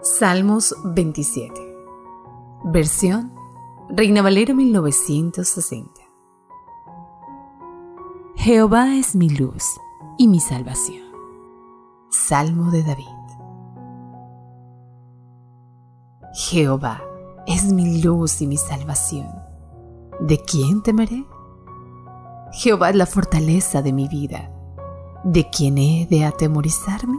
Salmos 27. Versión Reina Valera 1960. Jehová es mi luz y mi salvación. Salmo de David. Jehová es mi luz y mi salvación. ¿De quién temeré? Jehová es la fortaleza de mi vida. ¿De quién he de atemorizarme?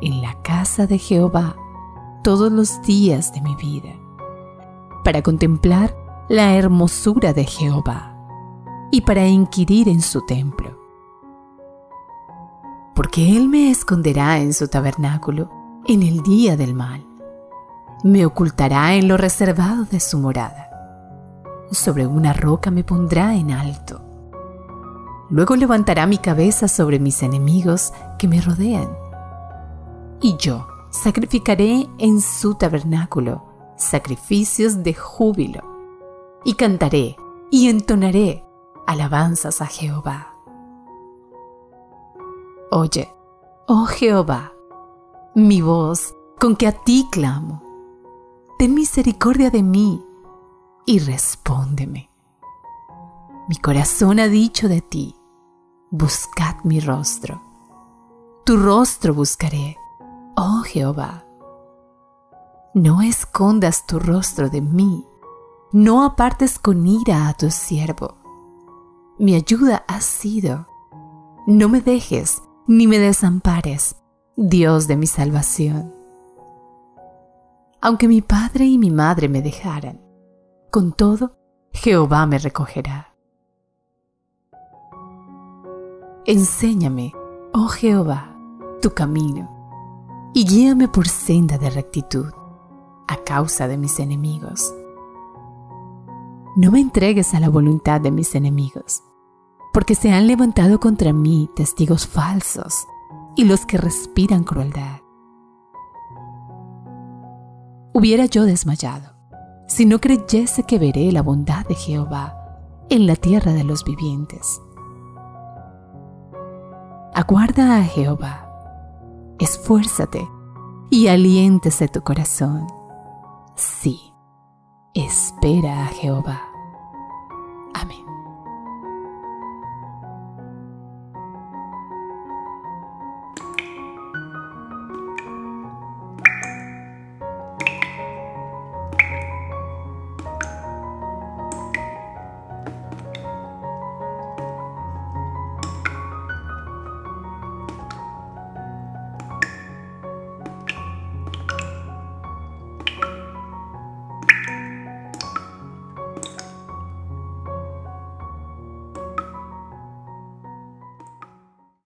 en la casa de Jehová todos los días de mi vida, para contemplar la hermosura de Jehová y para inquirir en su templo. Porque Él me esconderá en su tabernáculo en el día del mal, me ocultará en lo reservado de su morada, sobre una roca me pondrá en alto. Luego levantará mi cabeza sobre mis enemigos que me rodean y yo sacrificaré en su tabernáculo sacrificios de júbilo, y cantaré y entonaré alabanzas a Jehová. Oye, oh Jehová, mi voz con que a ti clamo. Ten misericordia de mí y respóndeme. Mi corazón ha dicho de ti, buscad mi rostro. Tu rostro buscaré oh Jehová. No escondas tu rostro de mí, no apartes con ira a tu siervo. Mi ayuda ha sido. No me dejes ni me desampares, Dios de mi salvación. Aunque mi padre y mi madre me dejaran, con todo, Jehová me recogerá. Enséñame, oh Jehová, tu camino y guíame por senda de rectitud a causa de mis enemigos. No me entregues a la voluntad de mis enemigos, porque se han levantado contra mí testigos falsos y los que respiran crueldad. Hubiera yo desmayado si no creyese que veré la bondad de Jehová en la tierra de los vivientes. Aguarda a Jehová esfuérzate y aliéntese tu corazón. Sí, espera a Jehová.